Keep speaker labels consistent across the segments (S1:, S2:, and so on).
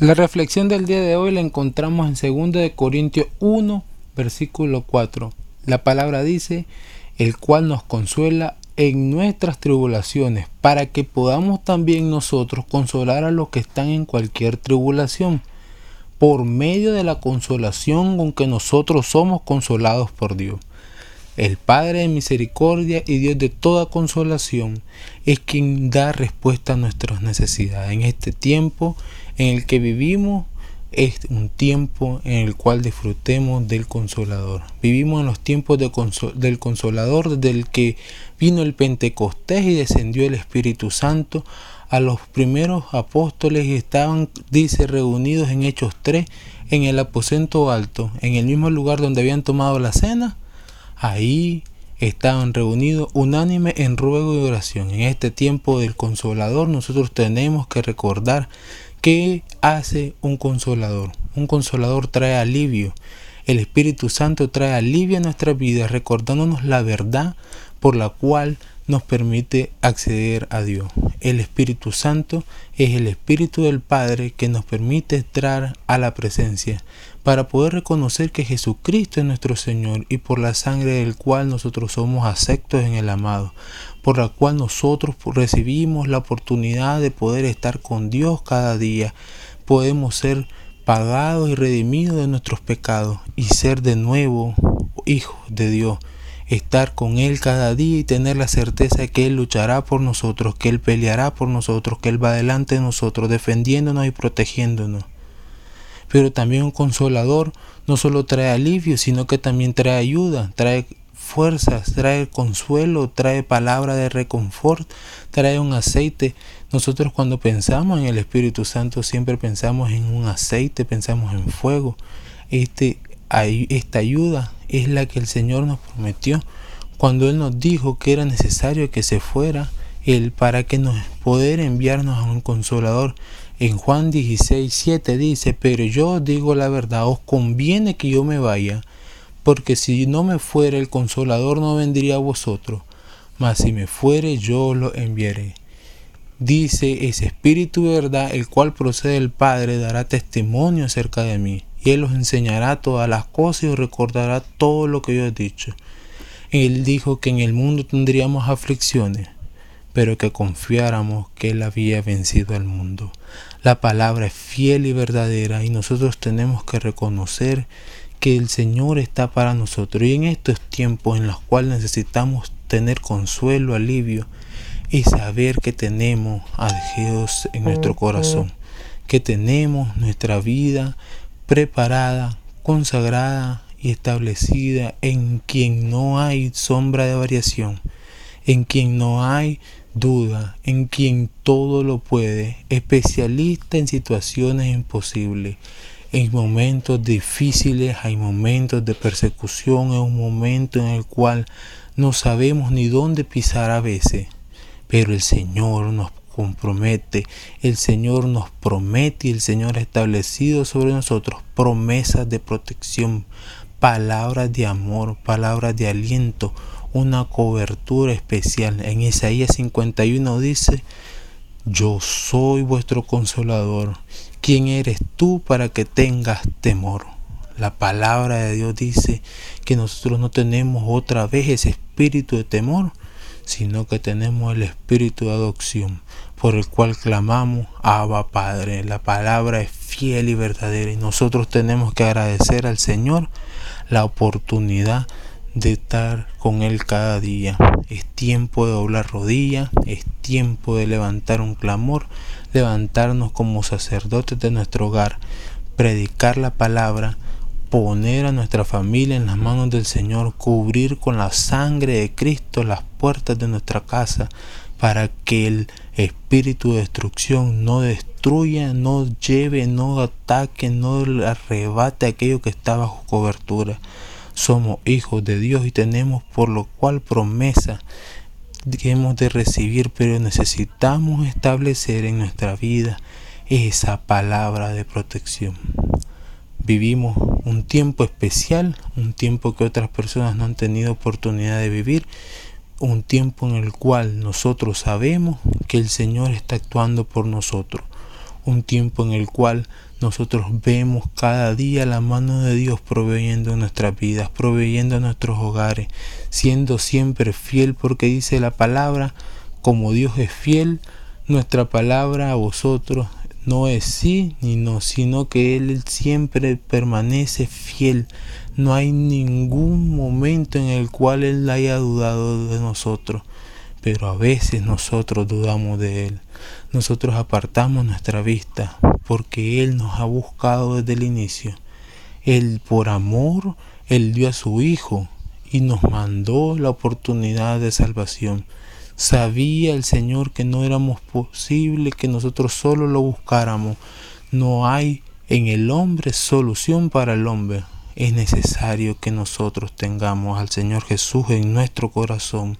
S1: La reflexión del día de hoy la encontramos en 2 de Corintios 1, versículo 4. La palabra dice, el cual nos consuela en nuestras tribulaciones, para que podamos también nosotros consolar a los que están en cualquier tribulación, por medio de la consolación con que nosotros somos consolados por Dios. El Padre de misericordia y Dios de toda consolación es quien da respuesta a nuestras necesidades. En este tiempo en el que vivimos es un tiempo en el cual disfrutemos del consolador. Vivimos en los tiempos del consolador desde el que vino el Pentecostés y descendió el Espíritu Santo a los primeros apóstoles y estaban, dice, reunidos en Hechos 3 en el aposento alto, en el mismo lugar donde habían tomado la cena Ahí estaban reunidos unánime en ruego y oración. En este tiempo del consolador nosotros tenemos que recordar qué hace un consolador. Un consolador trae alivio. El Espíritu Santo trae alivio a nuestra vida recordándonos la verdad por la cual nos permite acceder a Dios. El Espíritu Santo es el Espíritu del Padre que nos permite entrar a la presencia para poder reconocer que Jesucristo es nuestro Señor y por la sangre del cual nosotros somos aceptos en el amado, por la cual nosotros recibimos la oportunidad de poder estar con Dios cada día. Podemos ser pagados y redimidos de nuestros pecados y ser de nuevo hijos de Dios estar con Él cada día y tener la certeza de que Él luchará por nosotros, que Él peleará por nosotros, que Él va delante de nosotros, defendiéndonos y protegiéndonos. Pero también un consolador no solo trae alivio, sino que también trae ayuda, trae fuerzas, trae consuelo, trae palabra de reconfort, trae un aceite. Nosotros cuando pensamos en el Espíritu Santo siempre pensamos en un aceite, pensamos en fuego. Este, esta ayuda es la que el Señor nos prometió cuando Él nos dijo que era necesario que se fuera Él para que nos poder enviarnos a un consolador. En Juan 16, 7 dice, pero yo digo la verdad, os conviene que yo me vaya, porque si no me fuera el consolador no vendría a vosotros, mas si me fuere yo lo enviaré. Dice, ese espíritu verdad, el cual procede del Padre, dará testimonio acerca de mí y Él os enseñará todas las cosas y os recordará todo lo que yo he dicho. Él dijo que en el mundo tendríamos aflicciones, pero que confiáramos que Él había vencido al mundo. La palabra es fiel y verdadera y nosotros tenemos que reconocer que el Señor está para nosotros y en estos tiempos en los cuales necesitamos tener consuelo, alivio y saber que tenemos a Dios en nuestro corazón, que tenemos nuestra vida preparada, consagrada y establecida en quien no hay sombra de variación, en quien no hay duda, en quien todo lo puede, especialista en situaciones imposibles. En momentos difíciles hay momentos de persecución, es un momento en el cual no sabemos ni dónde pisar a veces, pero el Señor nos compromete, el Señor nos promete y el Señor ha establecido sobre nosotros promesas de protección, palabras de amor, palabras de aliento, una cobertura especial. En Isaías 51 dice, yo soy vuestro consolador. ¿Quién eres tú para que tengas temor? La palabra de Dios dice que nosotros no tenemos otra vez ese espíritu de temor, sino que tenemos el espíritu de adopción, por el cual clamamos, Abba Padre. La palabra es fiel y verdadera y nosotros tenemos que agradecer al Señor la oportunidad de estar con Él cada día. Es tiempo de doblar rodillas, es tiempo de levantar un clamor, levantarnos como sacerdotes de nuestro hogar, predicar la palabra, poner a nuestra familia en las manos del Señor, cubrir con la sangre de Cristo las puertas de nuestra casa, para que el espíritu de destrucción no destruya, no lleve, no ataque, no arrebate aquello que está bajo cobertura. Somos hijos de Dios y tenemos por lo cual promesa que hemos de recibir, pero necesitamos establecer en nuestra vida esa palabra de protección. Vivimos un tiempo especial, un tiempo que otras personas no han tenido oportunidad de vivir, un tiempo en el cual nosotros sabemos que el Señor está actuando por nosotros, un tiempo en el cual nosotros vemos cada día la mano de Dios proveyendo nuestras vidas, proveyendo nuestros hogares, siendo siempre fiel porque dice la palabra, como Dios es fiel, nuestra palabra a vosotros no es sí ni no, sino que Él siempre permanece fiel. No hay ningún momento en el cual Él haya dudado de nosotros, pero a veces nosotros dudamos de Él. Nosotros apartamos nuestra vista porque Él nos ha buscado desde el inicio. Él por amor, Él dio a su Hijo y nos mandó la oportunidad de salvación. Sabía el Señor que no éramos posible que nosotros solo lo buscáramos. No hay en el hombre solución para el hombre. Es necesario que nosotros tengamos al Señor Jesús en nuestro corazón,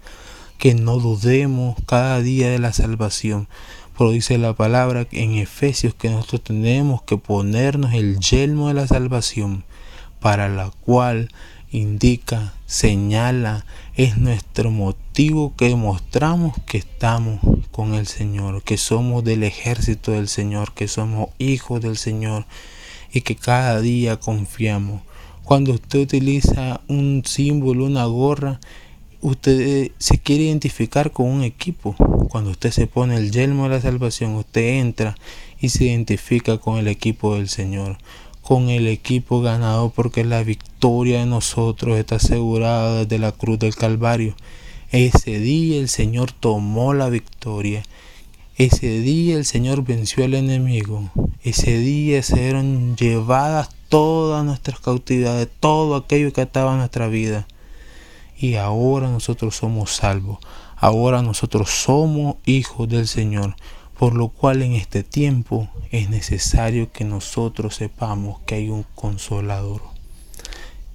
S1: que no dudemos cada día de la salvación, pero dice la palabra en Efesios que nosotros tenemos que ponernos el yelmo de la salvación, para la cual indica, señala, es nuestro motivo que demostramos que estamos con el Señor, que somos del ejército del Señor, que somos hijos del Señor y que cada día confiamos. Cuando usted utiliza un símbolo, una gorra, usted se quiere identificar con un equipo. Cuando usted se pone el yelmo de la salvación, usted entra y se identifica con el equipo del Señor, con el equipo ganado porque la victoria de nosotros está asegurada desde la cruz del Calvario. Ese día el Señor tomó la victoria. Ese día el Señor venció al enemigo. Ese día se fueron llevadas todas nuestras cautividades, todo aquello que ataba nuestra vida y ahora nosotros somos salvos. Ahora nosotros somos hijos del Señor, por lo cual en este tiempo es necesario que nosotros sepamos que hay un consolador.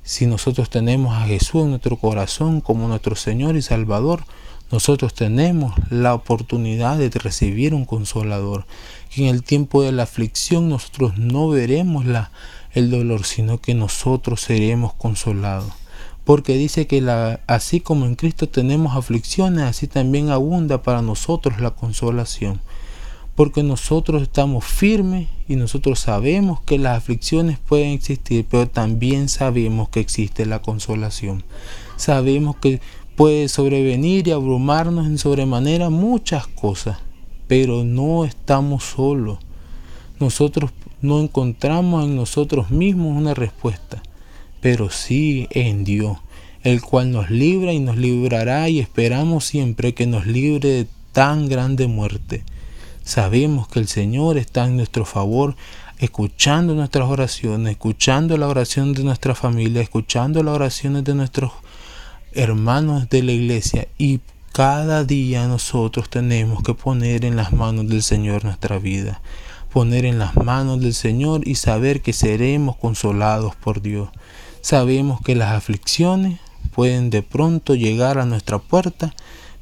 S1: Si nosotros tenemos a Jesús en nuestro corazón como nuestro Señor y Salvador, nosotros tenemos la oportunidad de recibir un consolador. Y en el tiempo de la aflicción nosotros no veremos la, el dolor, sino que nosotros seremos consolados porque dice que la, así como en Cristo tenemos aflicciones, así también abunda para nosotros la consolación. Porque nosotros estamos firmes y nosotros sabemos que las aflicciones pueden existir, pero también sabemos que existe la consolación. Sabemos que puede sobrevenir y abrumarnos en sobremanera muchas cosas, pero no estamos solos. Nosotros no encontramos en nosotros mismos una respuesta pero sí en Dios, el cual nos libra y nos librará y esperamos siempre que nos libre de tan grande muerte. Sabemos que el Señor está en nuestro favor, escuchando nuestras oraciones, escuchando la oración de nuestra familia, escuchando las oraciones de nuestros hermanos de la iglesia y cada día nosotros tenemos que poner en las manos del Señor nuestra vida, poner en las manos del Señor y saber que seremos consolados por Dios. Sabemos que las aflicciones pueden de pronto llegar a nuestra puerta,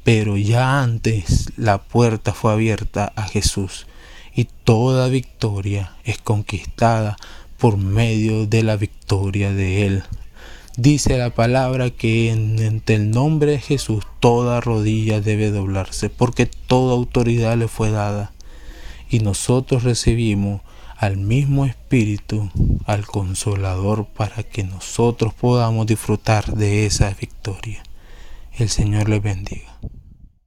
S1: pero ya antes la puerta fue abierta a Jesús y toda victoria es conquistada por medio de la victoria de Él. Dice la palabra que en, el nombre de Jesús toda rodilla debe doblarse, porque toda autoridad le fue dada. Y nosotros recibimos al mismo Espíritu, al Consolador, para que nosotros podamos disfrutar de esa victoria. El Señor le bendiga.